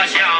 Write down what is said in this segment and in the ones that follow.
下乡。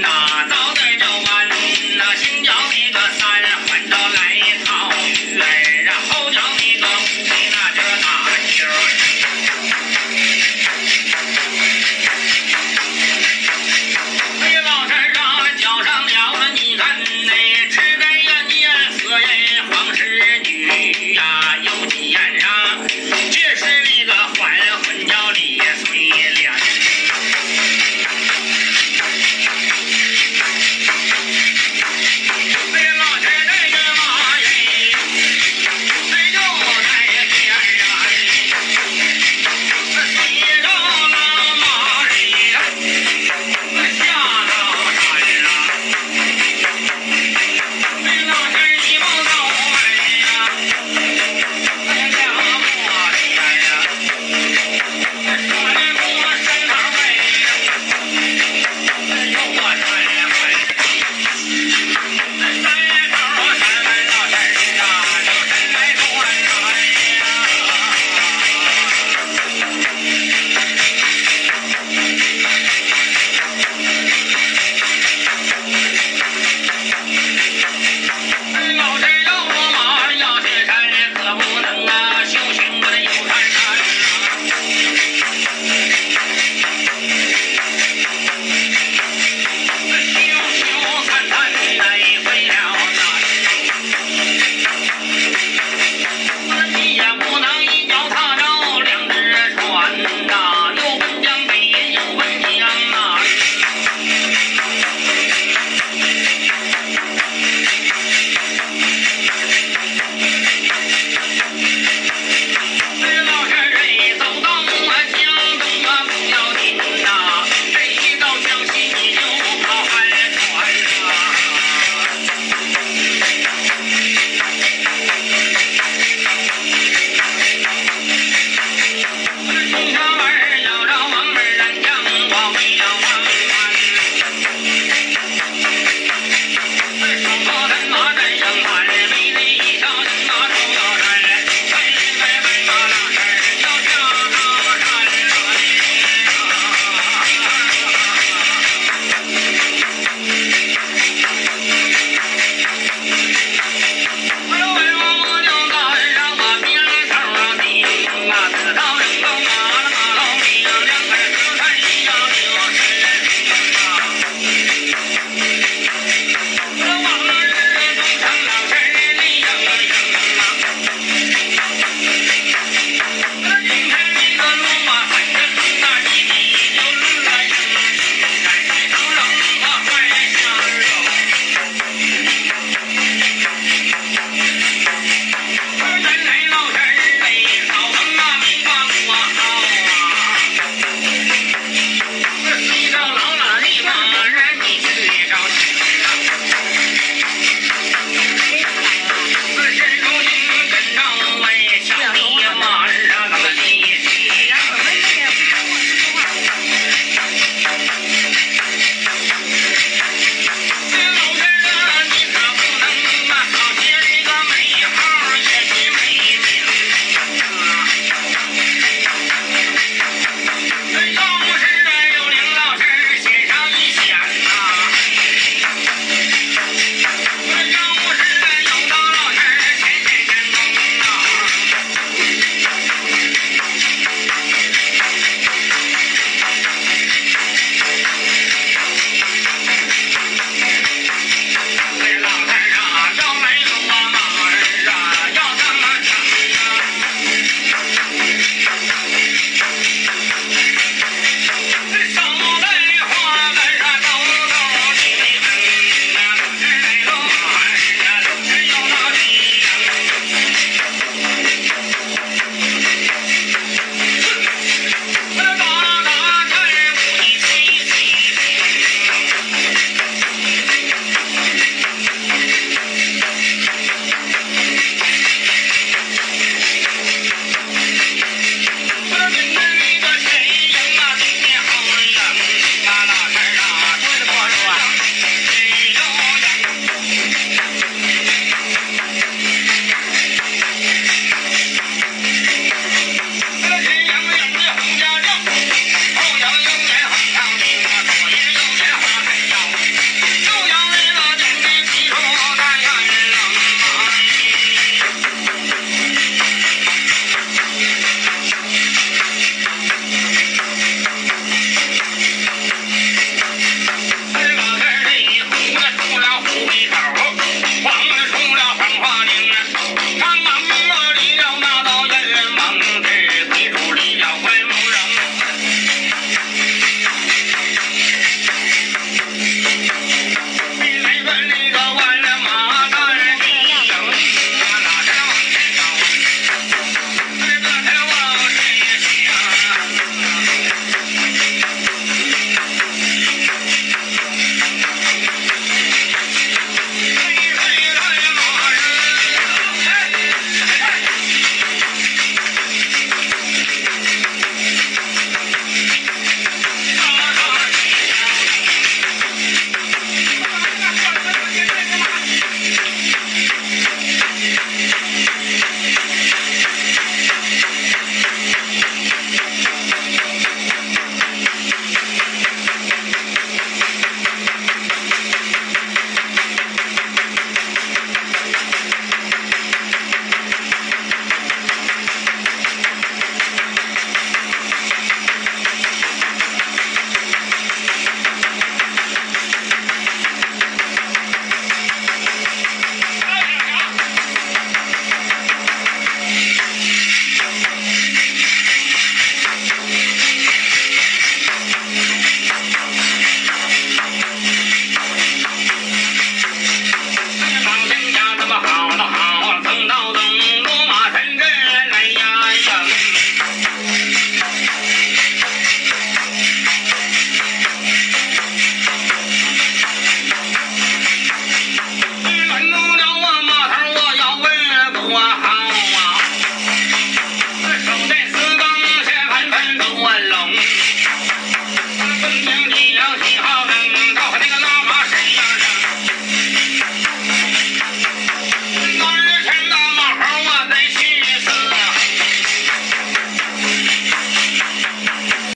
那脑袋。